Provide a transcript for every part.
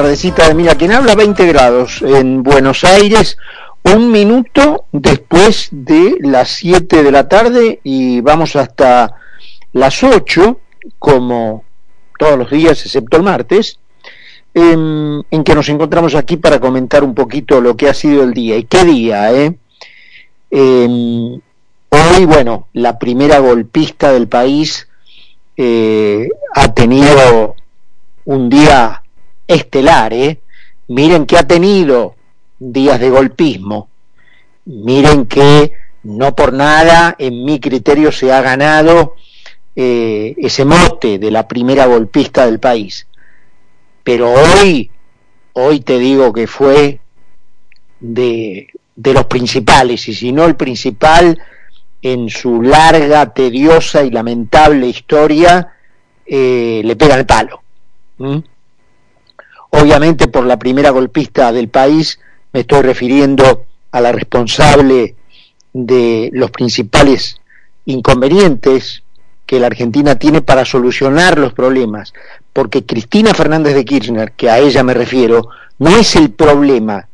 tardecita de Mira quien habla, 20 grados en Buenos Aires, un minuto después de las 7 de la tarde y vamos hasta las 8, como todos los días, excepto el martes, en, que nos encontramos aquí para comentar un poquito lo que ha sido el día. ¿Y qué día, eh? hoy, bueno, la primera golpista del país eh, ha tenido un día estelar, ¿eh? Miren que ha tenido días de golpismo, miren que no por nada en mi criterio se ha ganado eh, ese mote de la primera golpista del país. Pero hoy, hoy te digo que fue de, de los principales, y si no el principal, en su larga, tediosa y lamentable historia, eh, le pega el palo. Obviamente por la primera golpista del país me estoy refiriendo a la responsable de los principales inconvenientes que la Argentina tiene para solucionar los problemas, porque Cristina Fernández de Kirchner, que a ella me refiero, no es el problema,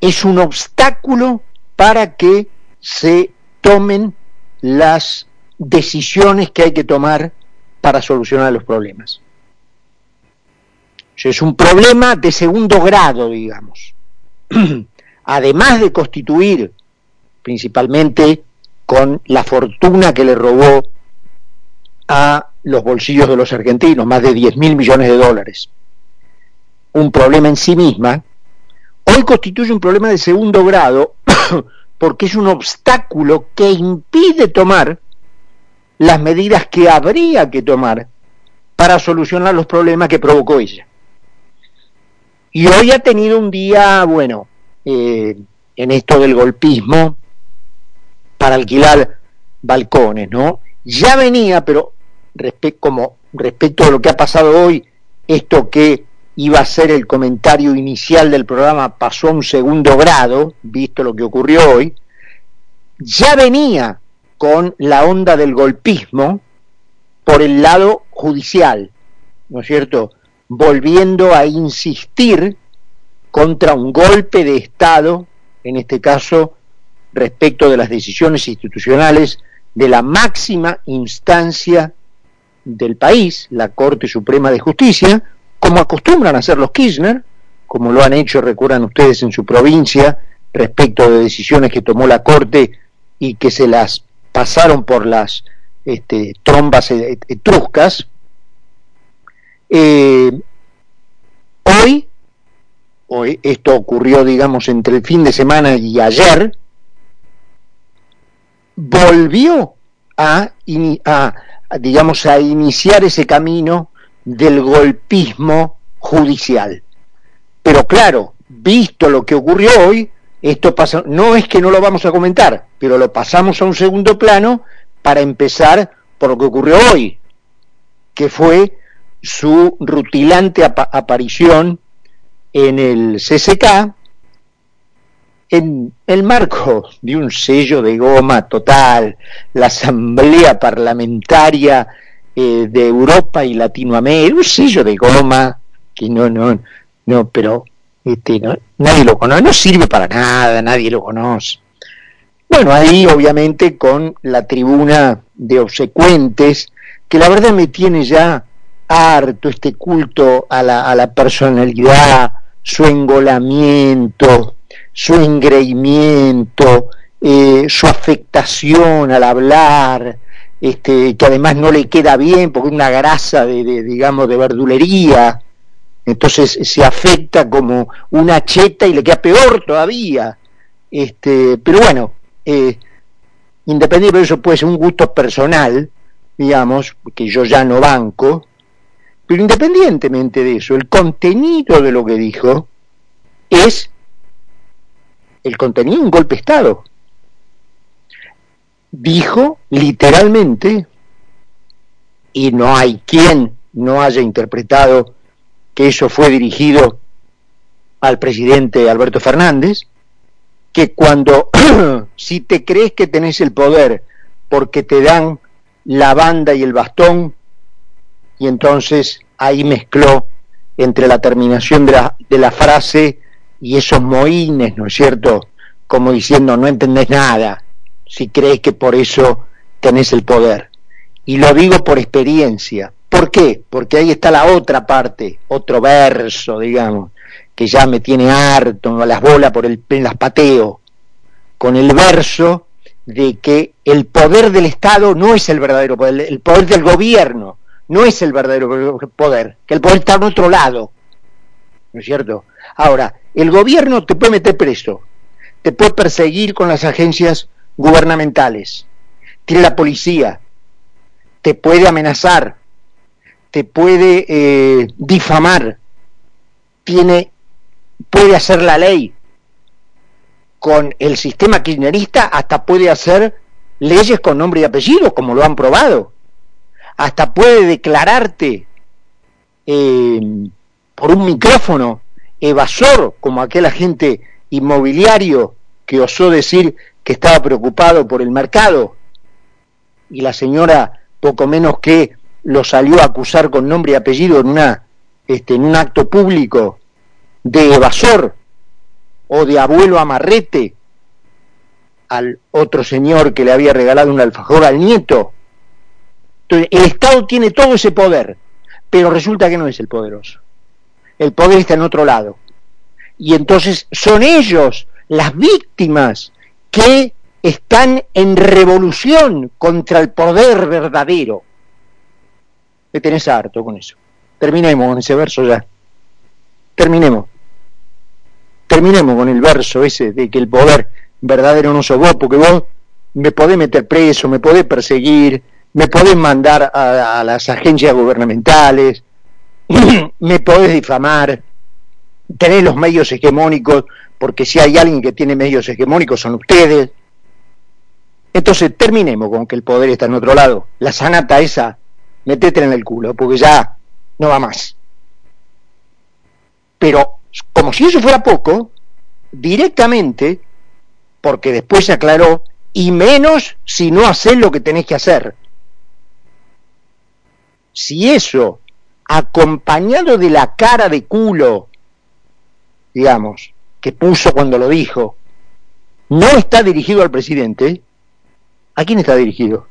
es un obstáculo para que se tomen las decisiones que hay que tomar para solucionar los problemas. Es un problema de segundo grado, digamos. Además de constituir, principalmente con la fortuna que le robó a los bolsillos de los argentinos, más de 10 mil millones de dólares, un problema en sí misma, hoy constituye un problema de segundo grado porque es un obstáculo que impide tomar las medidas que habría que tomar para solucionar los problemas que provocó ella. Y hoy ha tenido un día, bueno, eh, en esto del golpismo, para alquilar balcones, ¿no? Ya venía, pero respecto a lo que ha pasado hoy, esto que iba a ser el comentario inicial del programa pasó a un segundo grado, visto lo que ocurrió hoy, ya venía con la onda del golpismo por el lado judicial, ¿no es cierto? Volviendo a insistir contra un golpe de Estado, en este caso respecto de las decisiones institucionales de la máxima instancia del país, la Corte Suprema de Justicia, como acostumbran a hacer los Kirchner, como lo han hecho, recuerdan ustedes, en su provincia, respecto de decisiones que tomó la Corte y que se las pasaron por las este, trombas etruscas, eh, hoy, hoy, esto ocurrió, digamos, entre el fin de semana y ayer, volvió a, digamos, a iniciar ese camino del golpismo judicial. Pero claro, visto lo que ocurrió hoy, esto pasa, no es que no lo vamos a comentar, pero lo pasamos a un segundo plano para empezar por lo que ocurrió hoy, que fue su rutilante aparición en el CCK en el marco de un sello de goma total, la Asamblea Parlamentaria eh, de Europa y Latinoamérica, un sello de goma que no, no, no, pero este, no, nadie lo conoce, no sirve para nada, nadie lo conoce. Bueno, ahí obviamente con la tribuna de obsecuentes, que la verdad me tiene ya harto este culto a la, a la personalidad, su engolamiento, su engreimiento, eh, su afectación al hablar, este, que además no le queda bien porque es una grasa de, digamos, de verdulería, entonces se afecta como una cheta y le queda peor todavía. Este, pero bueno, eh, independiente de eso puede ser un gusto personal, digamos, que yo ya no banco, pero independientemente de eso, el contenido de lo que dijo es el contenido un golpe de Estado. Dijo literalmente, y no hay quien no haya interpretado que eso fue dirigido al presidente Alberto Fernández, que cuando si te crees que tenés el poder porque te dan la banda y el bastón, y entonces ahí mezcló entre la terminación de la, de la frase y esos mohines, ¿no es cierto? Como diciendo, no entendés nada, si crees que por eso tenés el poder. Y lo digo por experiencia. ¿Por qué? Porque ahí está la otra parte, otro verso, digamos, que ya me tiene harto, las bolas por el, las pateo, con el verso de que el poder del Estado no es el verdadero poder, el poder del gobierno no es el verdadero poder, que el poder está en otro lado. ¿No es cierto? Ahora, el gobierno te puede meter preso, te puede perseguir con las agencias gubernamentales, tiene la policía, te puede amenazar, te puede eh, difamar, tiene, puede hacer la ley. Con el sistema kirchnerista hasta puede hacer leyes con nombre y apellido, como lo han probado. Hasta puede declararte eh, por un micrófono evasor, como aquel agente inmobiliario que osó decir que estaba preocupado por el mercado. Y la señora poco menos que lo salió a acusar con nombre y apellido en, una, este, en un acto público de evasor o de abuelo amarrete al otro señor que le había regalado un alfajor al nieto. Entonces, el Estado tiene todo ese poder, pero resulta que no es el poderoso. El poder está en otro lado. Y entonces son ellos las víctimas que están en revolución contra el poder verdadero. Me tenés harto con eso. Terminemos con ese verso ya. Terminemos. Terminemos con el verso ese de que el poder verdadero no sos vos, porque vos me podés meter preso, me podés perseguir, me podés mandar a, las agencias gubernamentales, me podés difamar, tenés los medios hegemónicos, porque si hay alguien que tiene medios hegemónicos son ustedes, entonces terminemos con que el poder está en otro lado. La sanata esa, metétela en el culo, porque ya no va más. Pero, como si eso fuera poco, directamente, porque después se aclaró, y menos si no haces lo que tenés que hacer. Si eso, acompañado de la cara de culo, digamos, que puso cuando lo dijo, no está dirigido al presidente, ¿A quién está dirigido?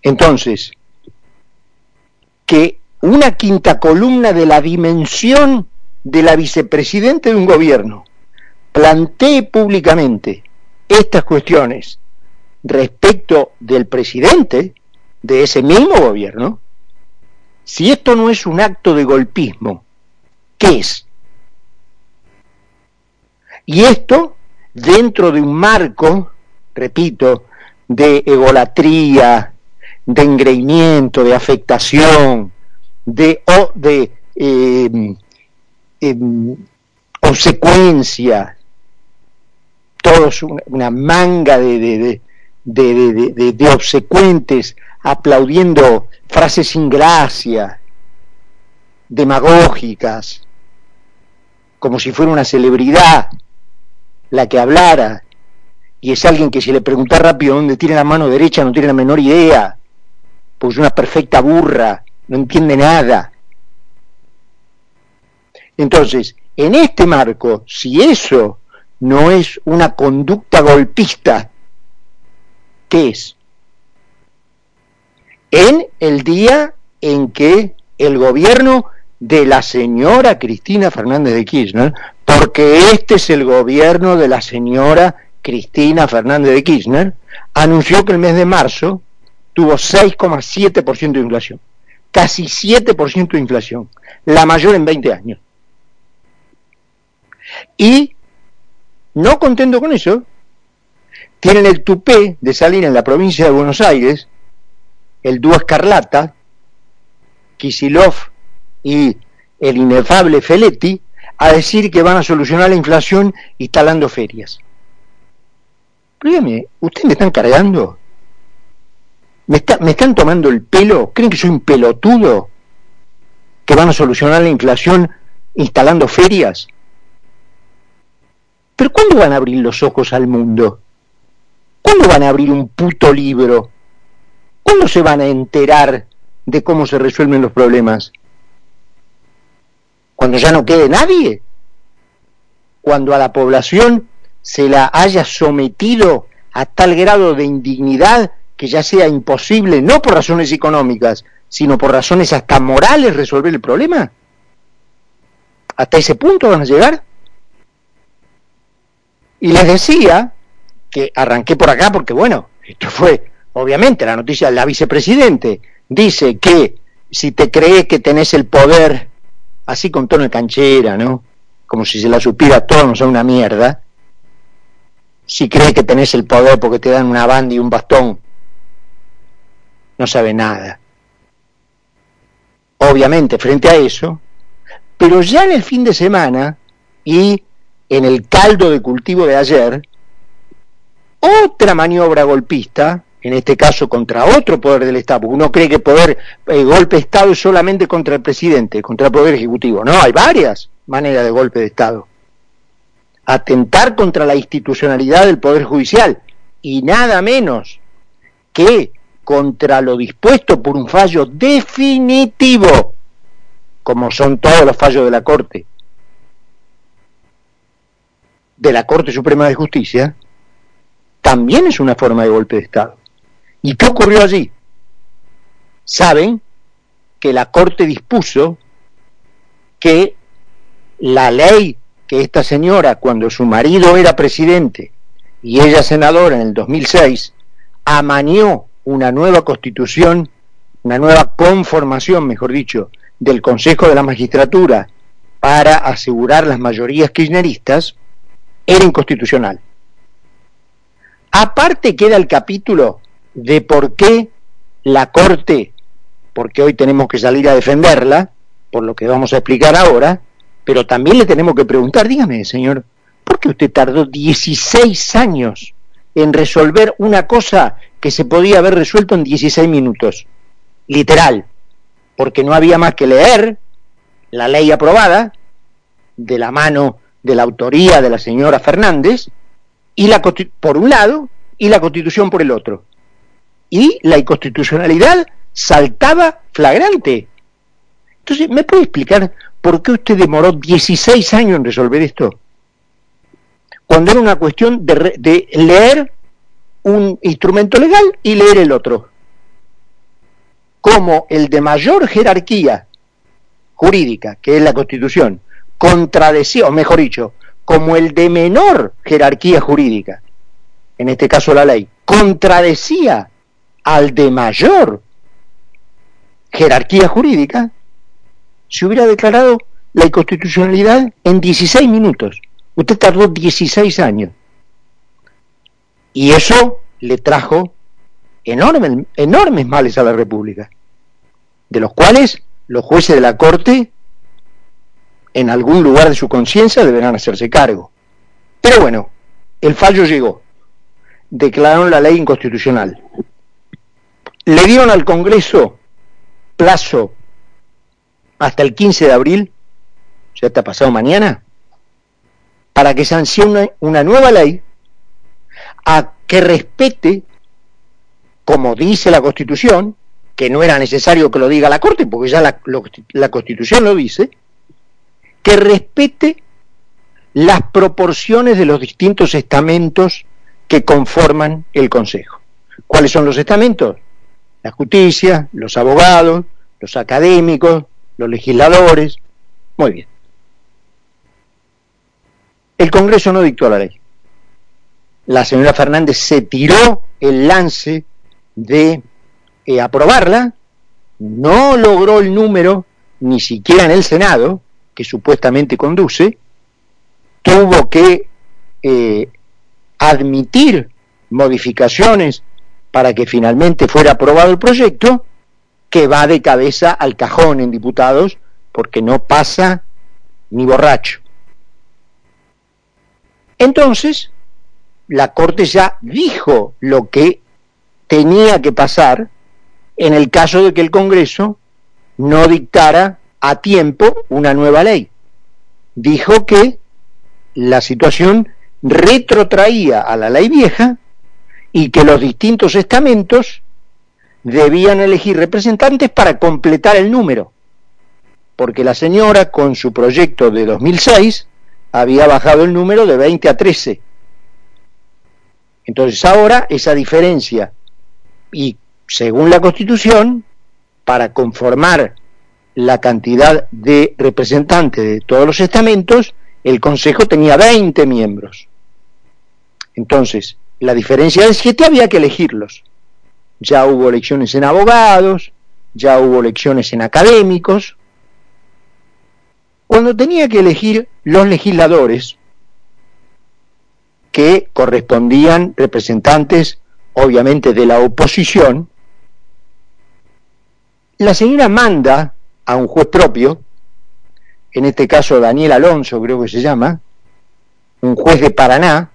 Entonces, que una quinta columna de la dimensión de la vicepresidente de un gobierno plantee públicamente estas cuestiones respecto del presidente de ese mismo gobierno, si esto no es un acto de golpismo, ¿qué es? Y esto dentro de un marco, repito, de egolatría, de engreimiento, de afectación, de, o, de eh, todos una, manga de, de, de, obsecuentes aplaudiendo frases sin gracia, demagógicas, como si fuera una celebridad la que hablara, y es alguien que si le pregunta rápido dónde tiene la mano derecha no tiene la menor idea, pues es una perfecta burra, no entiende nada. Entonces, en este marco, si eso no es una conducta golpista, ¿qué es? En el día en que el gobierno de la señora Cristina Fernández de Kirchner, porque este es el gobierno de la señora Cristina Fernández de Kirchner, anunció que el mes de marzo tuvo 6,7% de inflación, casi 7% de inflación, la mayor en 20 años. Y, no contento con eso, tienen el tupé de salir en la provincia de Buenos Aires, el dúo Escarlata, Kisilov y el inefable Feletti, a decir que van a solucionar la inflación instalando ferias. Dígame, ¿ustedes me están cargando? ¿Me, ¿Me están tomando el pelo? ¿Creen que soy un pelotudo? ¿Que van a solucionar la inflación instalando ferias? ¿Pero cuándo van a abrir los ojos al mundo? ¿Cuándo van a abrir un puto libro? ¿Cuándo se van a enterar de cómo se resuelven los problemas? cuando ya no quede nadie, cuando a la población se la haya sometido a tal grado de indignidad que ya sea imposible, no por razones económicas, sino por razones hasta morales resolver el problema? ¿Hasta ese punto van a llegar? Y les decía que arranqué por acá porque, bueno, esto fue, obviamente, la noticia la vicepresidente. Dice que si te crees que tenés el poder, así con tono de canchera, ¿no? Como si se la supiera todo, no son una mierda. Si crees que tenés el poder porque te dan una banda y un bastón, no sabe nada. Obviamente, frente a eso, pero ya en el fin de semana y en el caldo de cultivo de ayer, otra maniobra golpista, en este caso contra otro poder del Estado, porque uno cree que poder eh, golpe de Estado es solamente contra el presidente, contra el poder ejecutivo. No, hay varias maneras de golpe de Estado. Atentar contra la institucionalidad del poder judicial y nada menos que contra lo dispuesto por un fallo definitivo, como son todos los fallos de la Corte, de la Corte Suprema de Justicia, también es una forma de golpe de Estado. ¿Y qué ocurrió allí? Saben que la Corte dispuso que la ley que esta señora, cuando su marido era presidente y ella senadora en el 2006, amañó una nueva constitución, una nueva conformación, mejor dicho, del Consejo de la Magistratura para asegurar las mayorías kirchneristas, era inconstitucional. Aparte queda el capítulo de por qué la Corte, porque hoy tenemos que salir a defenderla, por lo que vamos a explicar ahora, pero también le tenemos que preguntar, dígame, señor, ¿por qué usted tardó 16 años en resolver una cosa que se podía haber resuelto en 16 minutos? Literal, porque no había más que leer la ley aprobada de la mano de la autoría de la señora Fernández, y la, por un lado, y la constitución por el otro. Y la inconstitucionalidad saltaba flagrante. Entonces, ¿me puede explicar por qué usted demoró 16 años en resolver esto? Cuando era una cuestión de, de leer un instrumento legal y leer el otro. Como el de mayor jerarquía jurídica, que es la Constitución, contradecía, o mejor dicho, como el de menor jerarquía jurídica, en este caso la ley, contradecía al de mayor jerarquía jurídica, se hubiera declarado la inconstitucionalidad en 16 minutos. Usted tardó 16 años. Y eso le trajo enormes, enormes males a la República, de los cuales los jueces de la Corte en algún lugar de su conciencia deberán hacerse cargo. Pero bueno, el fallo llegó. Declararon la ley inconstitucional. Le dieron al Congreso plazo hasta el 15 de abril, ya está pasado mañana, para que sancione una nueva ley a que respete, como dice la Constitución, que no era necesario que lo diga la Corte, porque ya la, la Constitución lo dice, que respete las proporciones de los distintos estamentos que conforman el Consejo. ¿Cuáles son los estamentos? La justicia, los abogados, los académicos, los legisladores. Muy bien. El Congreso no dictó la ley. La señora Fernández se tiró el lance de eh, aprobarla, no logró el número ni siquiera en el Senado, que supuestamente conduce, tuvo que eh, admitir modificaciones para que finalmente fuera aprobado el proyecto, que va de cabeza al cajón en diputados, porque no pasa ni borracho. Entonces, la Corte ya dijo lo que tenía que pasar en el caso de que el Congreso no dictara a tiempo una nueva ley. Dijo que la situación retrotraía a la ley vieja y que los distintos estamentos debían elegir representantes para completar el número. porque la señora con su proyecto de 2006 había bajado el número de 20 a 13. Entonces ahora esa diferencia y según la Constitución, para conformar la cantidad de representantes de todos los estamentos, el Consejo tenía 20 miembros. Entonces, la diferencia de 7 había que elegirlos. Ya hubo elecciones en abogados, ya hubo elecciones en académicos. Cuando tenía que elegir los legisladores, que correspondían representantes, obviamente, de la oposición, la señora manda a un juez propio, en este caso Daniel Alonso creo que se llama, un juez de Paraná,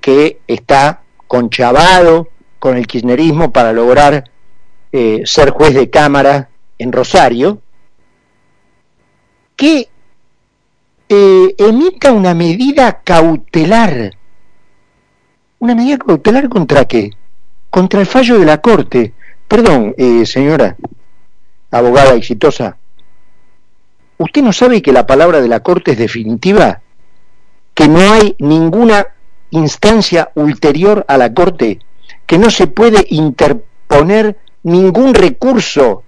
que está conchavado con el kirchnerismo para lograr eh, ser juez de cámara en Rosario, que eh, emita una medida cautelar. ¿Una medida cautelar contra qué? Contra el fallo de la Corte. Perdón, eh, señora, abogada exitosa, ¿usted no sabe que la palabra de la Corte es definitiva? ¿Que no hay ninguna instancia ulterior a la Corte? ¿Que no se puede interponer ningún recurso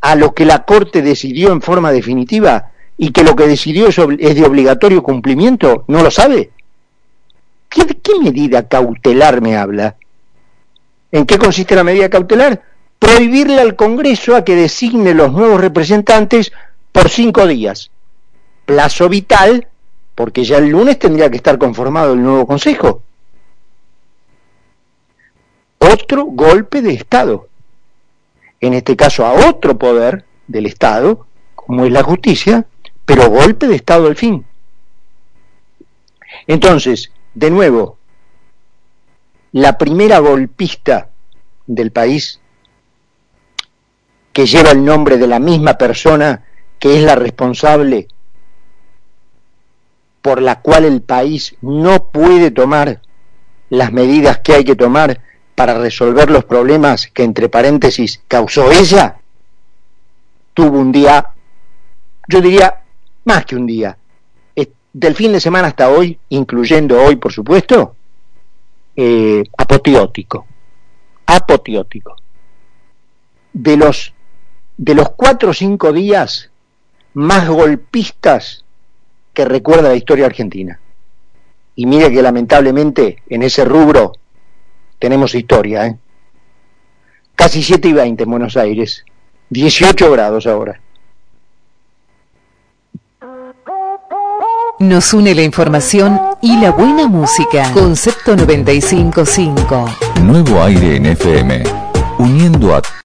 a lo que la Corte decidió en forma definitiva y que lo que decidió es, de obligatorio cumplimiento? ¿No lo sabe? ¿Qué, ¿Qué medida cautelar me habla? ¿En qué consiste la medida cautelar? prohibirle al Congreso a que designe los nuevos representantes por cinco días. Plazo vital, porque ya el lunes tendría que estar conformado el nuevo Consejo. Otro golpe de Estado. En este caso a otro poder del Estado, como es la justicia, pero golpe de Estado al fin. Entonces, de nuevo, la primera golpista del país que lleva el nombre de la misma persona que es la responsable por la cual el país no puede tomar las medidas que hay que tomar para resolver los problemas que, entre paréntesis, causó ella, tuvo un día, yo diría, más que un día, del fin de semana hasta hoy, incluyendo hoy, por supuesto, eh, apoteótico, apoteótico. De los de los cuatro o cinco días más golpistas que recuerda la historia argentina. Y mire que lamentablemente en ese rubro tenemos historia. ¿eh? Casi 7 y 20 en Buenos Aires, 18 grados ahora. Nos une la información y la buena música. Concepto 955. Nuevo aire en FM, uniendo a